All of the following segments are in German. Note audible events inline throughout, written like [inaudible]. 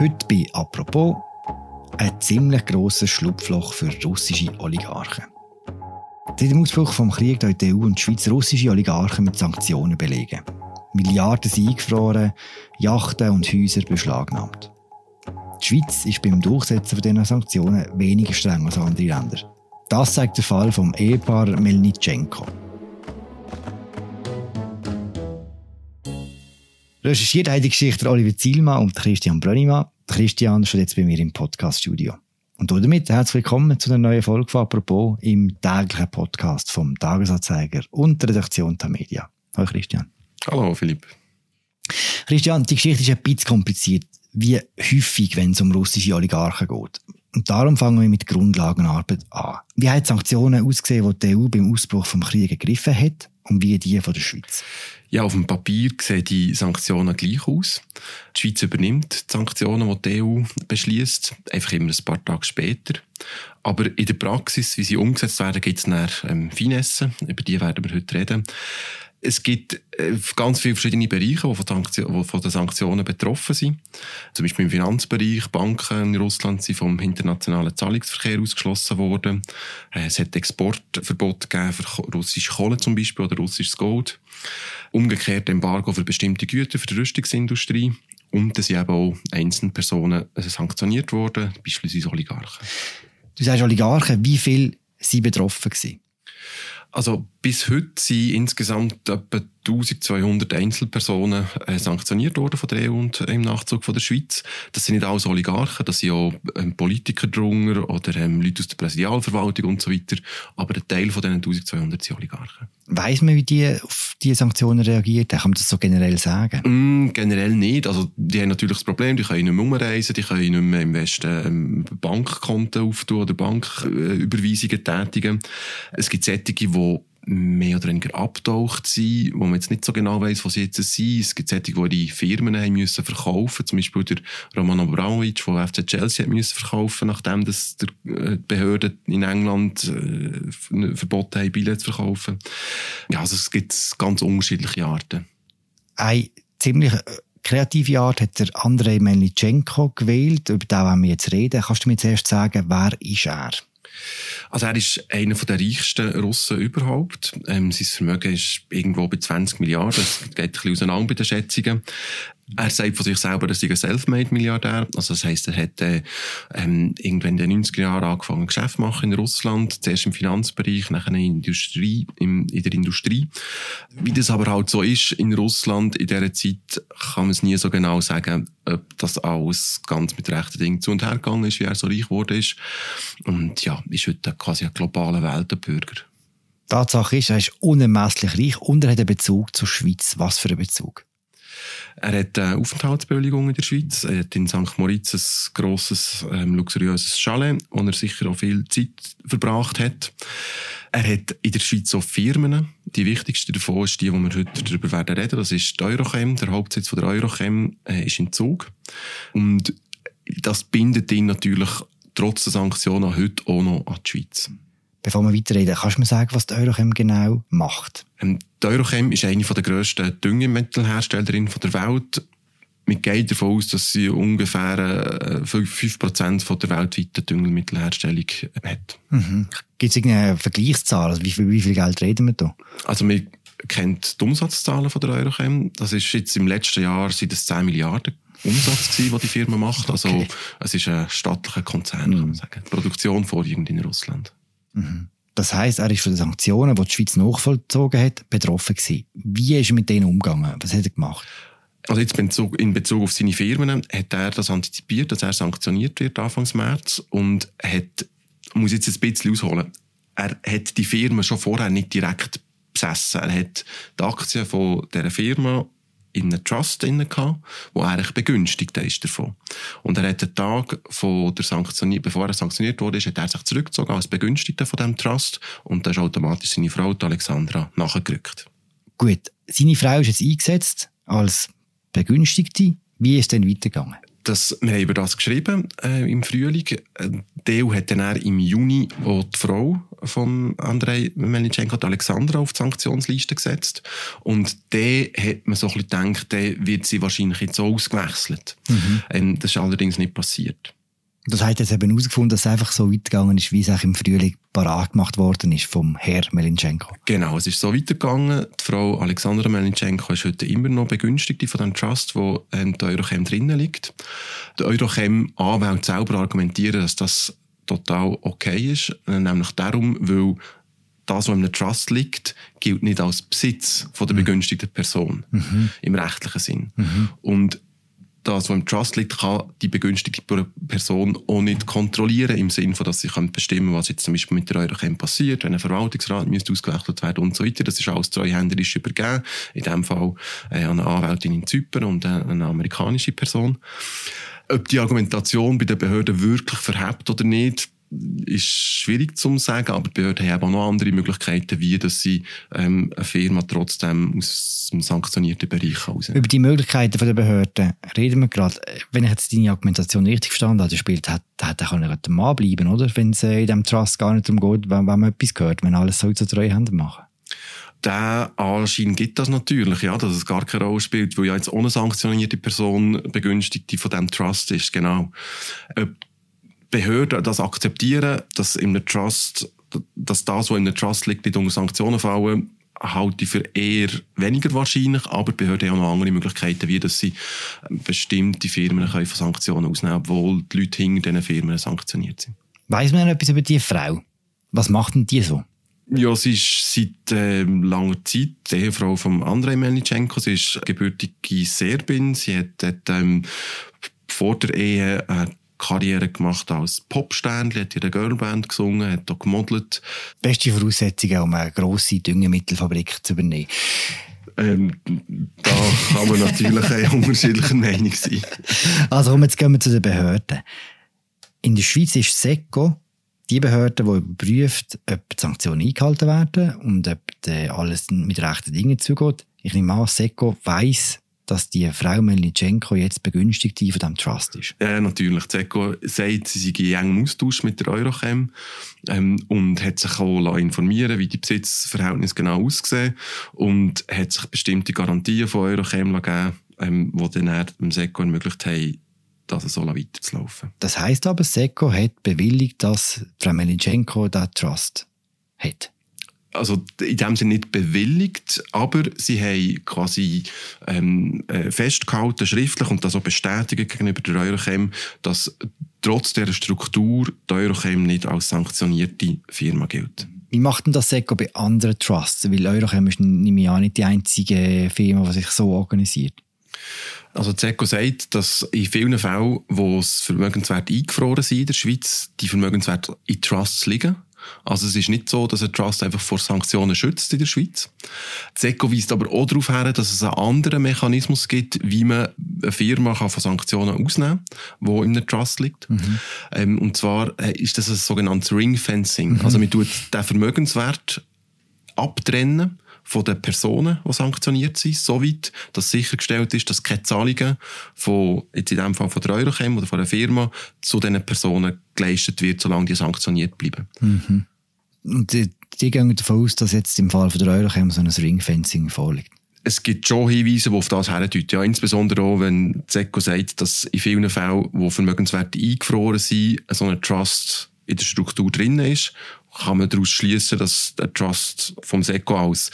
Heute bei «Apropos» ein ziemlich grosses Schlupfloch für russische Oligarchen. Seit dem Ausbruch Krieges haben die EU und die Schweiz russische Oligarchen mit Sanktionen belegen. Milliarden sind eingefroren, Yachten und Häuser beschlagnahmt. Die Schweiz ist beim Durchsetzen dieser Sanktionen weniger streng als andere Länder. Das zeigt der Fall vom Ehepaar Melnitschenko. Recherchiert haben die Geschichte Oliver Zielmann und Christian Brönnimann. Christian ist jetzt bei mir im Podcast-Studio. Und damit herzlich willkommen zu einer neuen Folge von «Apropos» im täglichen Podcast vom Tagesanzeiger und der Redaktion der Media. Hallo Christian. Hallo Philipp. Christian, die Geschichte ist ein bisschen kompliziert, wie häufig, wenn es um russische Oligarchen geht. Und darum fangen wir mit Grundlagenarbeit an. Wie haben die Sanktionen ausgesehen, die die EU beim Ausbruch des Krieges gegriffen hat und wie die von der Schweiz? Ja, auf dem Papier sehen die Sanktionen gleich aus. Die Schweiz übernimmt die Sanktionen, die die EU beschließt, einfach immer ein paar Tage später. Aber in der Praxis, wie sie umgesetzt werden, gibt es dann ähm, Finessen, über die werden wir heute reden. Es gibt äh, ganz viele verschiedene Bereiche, die von, die von den Sanktionen betroffen sind. Zum Beispiel im Finanzbereich. Banken in Russland sind vom internationalen Zahlungsverkehr ausgeschlossen worden. Äh, es hat Exportverbot gegeben für russische Kohle zum Beispiel oder russisches Gold. Umgekehrt Embargo für bestimmte Güter für die Rüstungsindustrie. Und es sind eben auch einzelne Personen äh, sanktioniert worden, beispielsweise Oligarchen. Du sagst Oligarchen, wie viele sind betroffen gewesen? Also bis heute sind insgesamt etwa 1200 Einzelpersonen äh, sanktioniert worden von der EU und im Nachzug von der Schweiz. Das sind nicht alles Oligarchen, das sind auch ähm, Politiker drunter oder ähm, Leute aus der Präsidialverwaltung und so weiter. Aber ein Teil von diesen 1200 sind Oligarchen. Weiss man, wie die auf diese Sanktionen reagiert? Kann man das so generell sagen? Mm, generell nicht. Also, die haben natürlich das Problem, die können nicht mehr umreisen, die können nicht mehr im Westen ähm, Bankkonten auftun oder Banküberweisungen äh, tätigen. Es gibt Sättige, die mehr oder weniger abtaucht sind, wo man jetzt nicht so genau weiß, was sie jetzt sind. Es gibt solche, die die Firmen haben müssen verkaufen. Zum Beispiel der Roman Abramovic, der FC Chelsea hat müssen verkaufen, nachdem das die äh, Behörden in England äh, verboten haben, Billets zu verkaufen. Ja, also es gibt ganz unterschiedliche Arten. Eine ziemlich äh, kreative Art hat der Andrei Melnitschenko gewählt. Über den wollen wir jetzt reden. Kannst du mir zuerst sagen, wer ist er? Also er ist einer der reichsten Russen überhaupt. Ähm, sein Vermögen ist irgendwo bei 20 Milliarden. Das geht ein bisschen auseinander bei den Schätzungen. Er sagt von sich selber, er sei ein Selfmade-Milliardär. Also das heisst, er hat äh, ähm, irgendwann in den 90er Jahren angefangen, Geschäft zu machen in Russland. Zuerst im Finanzbereich, nachher in, Industrie, im, in der Industrie. Wie das aber halt so ist in Russland in dieser Zeit, kann man es nie so genau sagen, ob das alles ganz mit rechten Dingen zu und her gegangen ist, wie er so reich geworden ist. Und ja, ist heute quasi ein globaler Weltenbürger. Tatsache ist, er ist unermesslich reich und er hat einen Bezug zur Schweiz. Was für einen Bezug? Er hat eine Aufenthaltsbewilligung in der Schweiz. Er hat in St. Moritz ein grosses, ähm, luxuriöses Chalet, wo er sicher auch viel Zeit verbracht hat. Er hat in der Schweiz auch Firmen. Die wichtigste davon ist die, wo wir heute darüber werden reden. Das ist die Eurochem. Der Hauptsitz von der Eurochem äh, ist in Zug. Und das bindet ihn natürlich trotz der Sanktionen heute auch noch an die Schweiz. Bevor wir weiterreden, kannst du mir sagen, was die Eurochem genau macht? Ähm, die Eurochem ist eine der grössten Düngemittelherstellerinnen der Welt. Man geht davon aus, dass sie ungefähr 5% äh, von der weltweiten Düngemittelherstellung hat. Mhm. Gibt es irgendeine Vergleichszahl? Also wie, viel, wie viel Geld reden wir da? Also man kennt die Umsatzzahlen von der Eurochem. Das ist jetzt im letzten Jahr sind es 10 Milliarden Umsatz gewesen, den die Firma macht. [laughs] Also okay. es ist ein staatlicher Konzern, mhm. kann man sagen. Die Produktion vorwiegend in Russland. Mhm. Das heißt, er ist von den Sanktionen, die die Schweiz nachvollzogen hat, betroffen gewesen. Wie ist er mit denen umgegangen? Was hat er gemacht? Also jetzt in Bezug auf seine Firmen hat er das antizipiert, dass er sanktioniert wird Anfang März und hat, muss jetzt ein bisschen ausholen, er hat die Firma schon vorher nicht direkt besessen. Er hat die Aktien von dieser Firma in einem Trust drin gehabt, wo er eigentlich begünstigt ist davon. Und er hat den Tag von der Sanktionier bevor er sanktioniert wurde, hat er sich zurückgezogen als Begünstigter von diesem Trust und da ist automatisch seine Frau, die Alexandra, nachgerückt. Gut, seine Frau ist jetzt eingesetzt als Begünstigte. Wie ist es denn weitergegangen? Das, wir haben über das geschrieben äh, im Frühling. Äh, die EU hat dann im Juni auch die Frau von Andrei Melnichenko, Alexandra, auf die Sanktionsliste gesetzt. Und der hat man so ein bisschen gedacht, der wird sie wahrscheinlich jetzt so ausgewechselt. Mhm. Ähm, das ist allerdings nicht passiert. Das hat jetzt eben herausgefunden, dass es einfach so weit gegangen ist, wie es auch im Frühling parat gemacht worden ist vom Herr Melinchenko. Genau, es ist so weitergegangen. Die Frau Alexandra Melinchenko ist heute immer noch Begünstigte von dem Trust, wo ähm, der Eurochem drinnen liegt. Der Eurochem-Anwälte selber argumentieren, dass das total okay ist, nämlich darum, weil das, was in einem Trust liegt, gilt nicht als Besitz von der mhm. begünstigten Person mhm. im rechtlichen Sinn. Mhm. Und das, was im Trust liegt, kann die begünstigte Person auch nicht kontrollieren, im Sinne von, dass sie bestimmen was jetzt zum Beispiel mit der Eurochem passiert, wenn ein Verwaltungsrat müsste ausgewechselt werden und so weiter. Das ist alles treuhänderisch übergeben. In dem Fall äh, eine Anwältin in Zypern und äh, eine amerikanische Person. Ob die Argumentation bei den Behörden wirklich verhebt oder nicht, ist schwierig zu sagen, aber die Behörden haben auch noch andere Möglichkeiten, wie dass sie ähm, eine Firma trotzdem aus dem sanktionierten Bereich raus. Über die Möglichkeiten der Behörden reden wir gerade. Wenn ich jetzt deine Argumentation richtig verstanden habe, spielt, hat, hat er der Mann bleiben, oder? Wenn es in diesem Trust gar nicht darum geht, wenn, wenn man etwas gehört, wenn alles so zu Treuhänder machen der Anschein gibt das natürlich, ja, dass es gar keine Rolle spielt, weil ja jetzt ohne sanktionierte Person Begünstigte von dem Trust ist, genau. Ob Behörden das akzeptieren, dass in einem Trust, dass das, was in einem Trust liegt, nicht unter Sanktionen fallen, halte ich für eher weniger wahrscheinlich, aber die Behörden haben auch noch andere Möglichkeiten, wie dass sie bestimmte Firmen können von Sanktionen ausnehmen obwohl die Leute hinter diesen Firmen sanktioniert sind. Weiss man etwas über diese Frau? Was macht denn die so? Ja, sie ist seit äh, langer Zeit die Ehefrau von Andrei Melnichenko. Sie ist gebürtige Serbin. Sie hat, hat ähm, vor der Ehe eine Karriere gemacht als Popsternli, hat in der Girlband gesungen, hat da gemodelt. Beste Voraussetzungen, um eine grosse Düngemittelfabrik zu übernehmen. Ähm, da kann man natürlich unterschiedlicher Meinung sein. Also jetzt gehen wir zu den Behörden. In der Schweiz ist SECO die Behörde, die überprüft, ob die Sanktionen eingehalten werden und ob alles mit rechten Dingen zugeht. Ich nehme an, SECO weiss, dass die Frau Melnichenko jetzt Begünstigte von diesem Trust ist. Ja, natürlich. ZECO sagt, sie sei in engem Austausch mit der Eurochem ähm, und hat sich auch informieren wie die Besitzverhältnisse genau aussehen und hat sich bestimmte Garantien von Eurochem gegeben, ähm, die dann dem SECO ermöglicht haben, dass es so weiterzulaufen. Das heisst aber, SECO hat bewilligt, dass Frau Melnichenko diesen Trust hat also in dem Sinne nicht bewilligt, aber sie haben quasi ähm, äh, festgehalten, schriftlich und das auch bestätigt gegenüber der Eurochem, dass trotz dieser Struktur die Eurochem nicht als sanktionierte Firma gilt. Wie macht denn das SECO bei anderen Trusts? Weil Eurochem ist nämlich ja nicht die einzige Firma, die sich so organisiert. Also ZECO sagt, dass in vielen Fällen, wo es Vermögenswerte eingefroren sind in der Schweiz, die Vermögenswerte in Trusts liegen. Also es ist nicht so, dass ein Trust einfach vor Sanktionen schützt in der Schweiz. SECO weist aber auch darauf hin, dass es einen anderen Mechanismus gibt, wie man eine Firma kann von Sanktionen ausnehmen kann, die in einem Trust liegt. Mhm. Ähm, und zwar äh, ist das ein sogenanntes Ringfencing. Mhm. Also man tut den Vermögenswert abtrennen von den Personen, die sanktioniert sind, soweit, dass sichergestellt ist, dass keine Zahlungen von, jetzt in dem Fall von der Eurochem oder von der Firma zu diesen Personen geleistet wird, solange die sanktioniert bleiben. Mhm. Und die, die gehen davon aus, dass jetzt im Fall von der Eurochem so ein Ringfencing vorliegt? es gibt schon Hinweise, die auf das herdeuten. Ja, insbesondere auch, wenn Zeko sagt, dass in vielen Fällen, wo Vermögenswerte eingefroren sind, so ein Trust in der Struktur drin ist kann man daraus schließen, dass der Trust vom SECO aus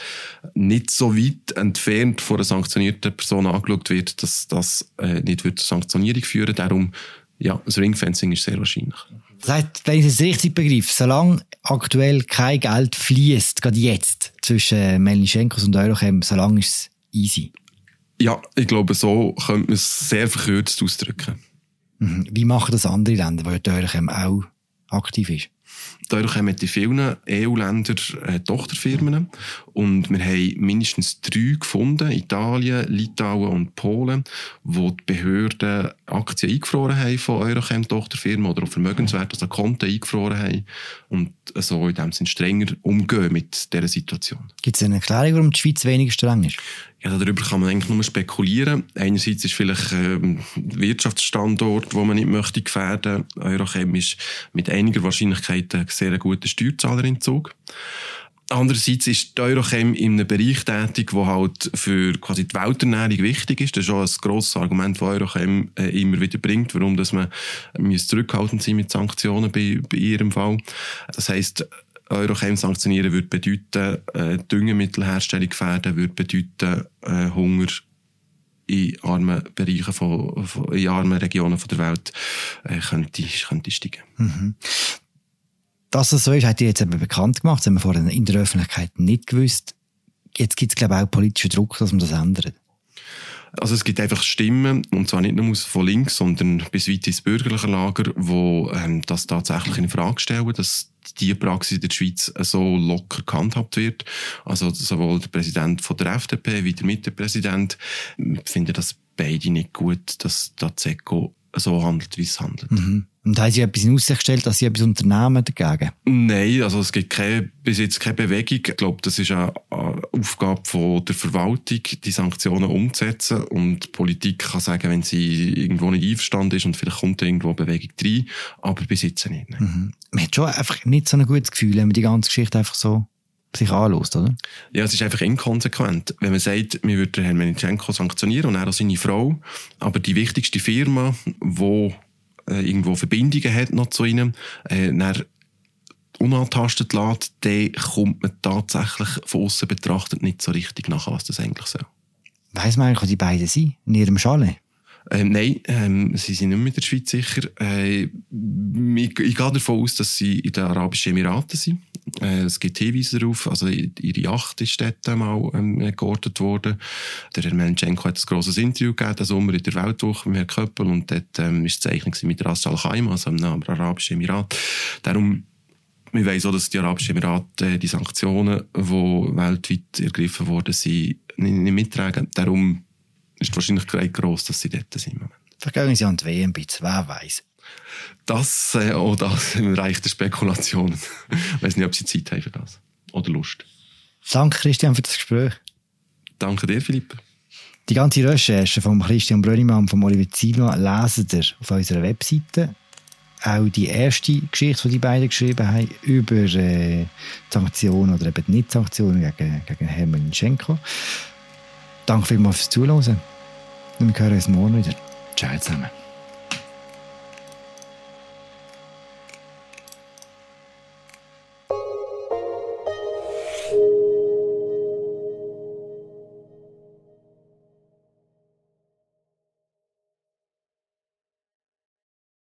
nicht so weit entfernt von einer sanktionierten Person angeschaut wird, dass das äh, nicht wird zur Sanktionierung führen Darum, ja, das Ringfencing ist sehr wahrscheinlich. Das heißt, wenn ich es richtig begreife, solange aktuell kein Geld fließt, gerade jetzt, zwischen Melnischenkos und Eurochem, solange ist es easy. Ja, ich glaube, so könnte man es sehr verkürzt ausdrücken. Mhm. Wie machen das andere Länder, wo Eurochem auch aktiv ist? Dadurch haben wir in vielen EU-Ländern äh, Tochterfirmen. Und wir haben mindestens drei gefunden, Italien, Litauen und Polen, wo die Behörden Aktien eingefroren haben von Eurochem-Tochterfirmen oder auch Vermögenswerte, also Konten eingefroren haben und so in dem Sinne strenger umgehen mit dieser Situation. Gibt es eine Erklärung, warum die Schweiz weniger streng ist? Ja, darüber kann man eigentlich nur spekulieren. Einerseits ist vielleicht ähm, Wirtschaftsstandort, wo man nicht möchte gefährden. Eurochem ist mit einiger Wahrscheinlichkeit ein sehr guter Steuerzahlerentzug. Andererseits ist die Eurochem in einem Bereich tätig, wo halt für quasi die Welternährung wichtig ist. Das ist auch ein grosses Argument, das Eurochem äh, immer wieder bringt, warum dass man zurückhaltend sein mit Sanktionen bei, bei ihrem Fall. Das heisst, Eurochem sanktionieren würde bedeuten, äh, Düngemittelherstellung gefährden, würde bedeuten, äh, Hunger in armen Bereichen von, von, in armen Regionen von der Welt äh, könnte, könnte steigen. Mhm. Dass das so ist, hat ihr jetzt eben bekannt gemacht. Das haben wir vorher in der Öffentlichkeit nicht gewusst. Jetzt gibt es, glaube ich, auch politischen Druck, dass man das ändert. Also es gibt einfach Stimmen, und zwar nicht nur von links, sondern bis weit ins bürgerliche Lager, wo ähm, das tatsächlich in Frage stellen, dass die Praxis in der Schweiz so locker gehandhabt wird. Also sowohl der Präsident von der FDP wie der Mittepräsident finden das beide nicht gut, dass der ZECO so handelt, wie es handelt. Mhm. Und haben Sie etwas in Aussicht gestellt, dass Sie etwas unternehmen dagegen? Nein, also es gibt keine, bis jetzt keine Bewegung. Ich glaube, das ist eine Aufgabe von der Verwaltung, die Sanktionen umzusetzen. Und die Politik kann sagen, wenn sie irgendwo nicht einverstanden ist und vielleicht kommt irgendwo Bewegung rein, aber bis jetzt nicht. Mhm. Man hat schon einfach nicht so ein gutes Gefühl, wenn man die ganze Geschichte einfach so sich anlässt, oder? Ja, es ist einfach inkonsequent. Wenn man sagt, wir würden Herrn Menitschenko sanktionieren und er auch seine Frau, aber die wichtigste Firma, die äh, irgendwo Verbindungen hat noch zu ihnen, äh, dann unantastet lässt, dann kommt man tatsächlich von außen betrachtet nicht so richtig nach, was das eigentlich soll. Weiss man eigentlich, wo die beiden sind? In ihrem Chalet? Ähm, nein, ähm, sie sind nicht mehr in der Schweiz sicher. Äh, ich, ich gehe davon aus, dass sie in den Arabischen Emiraten sind. Äh, es gibt Hinweise darauf, also ihre Yacht ist dort mal ähm, geortet worden. Der Herr Menschenko hat ein grosses Interview gegeben, den Sommer in der Weltwoche mit Herrn Köppel und dort ähm, ist die Zeichnung mit Ras Al Khaimah, also im Arabischen Emirat. Darum wir wissen auch, dass die Arabischen Emirate äh, die Sanktionen, die weltweit ergriffen worden sind, nicht, mittragen. Darum ist die Wahrscheinlichkeit gross, dass sie dort sind. Vielleicht sie an die WM wer weiß. Das, äh, auch das [laughs] im Bereich der Spekulationen. ich [laughs] weiß nicht, ob sie Zeit haben für das. Oder Lust. Danke, Christian, für das Gespräch. Danke dir, Philipp. Die ganze Recherche von Christian Brönnimann und von Oliver Zilo lesen ihr auf unserer Webseite. Auch die erste Geschichte, die die beiden geschrieben haben, über äh, Sanktionen oder eben Nicht-Sanktionen gegen, gegen Hermann Schenko. Danke vielmals fürs Zuhören. Und wir hören uns morgen wieder. Ciao zusammen.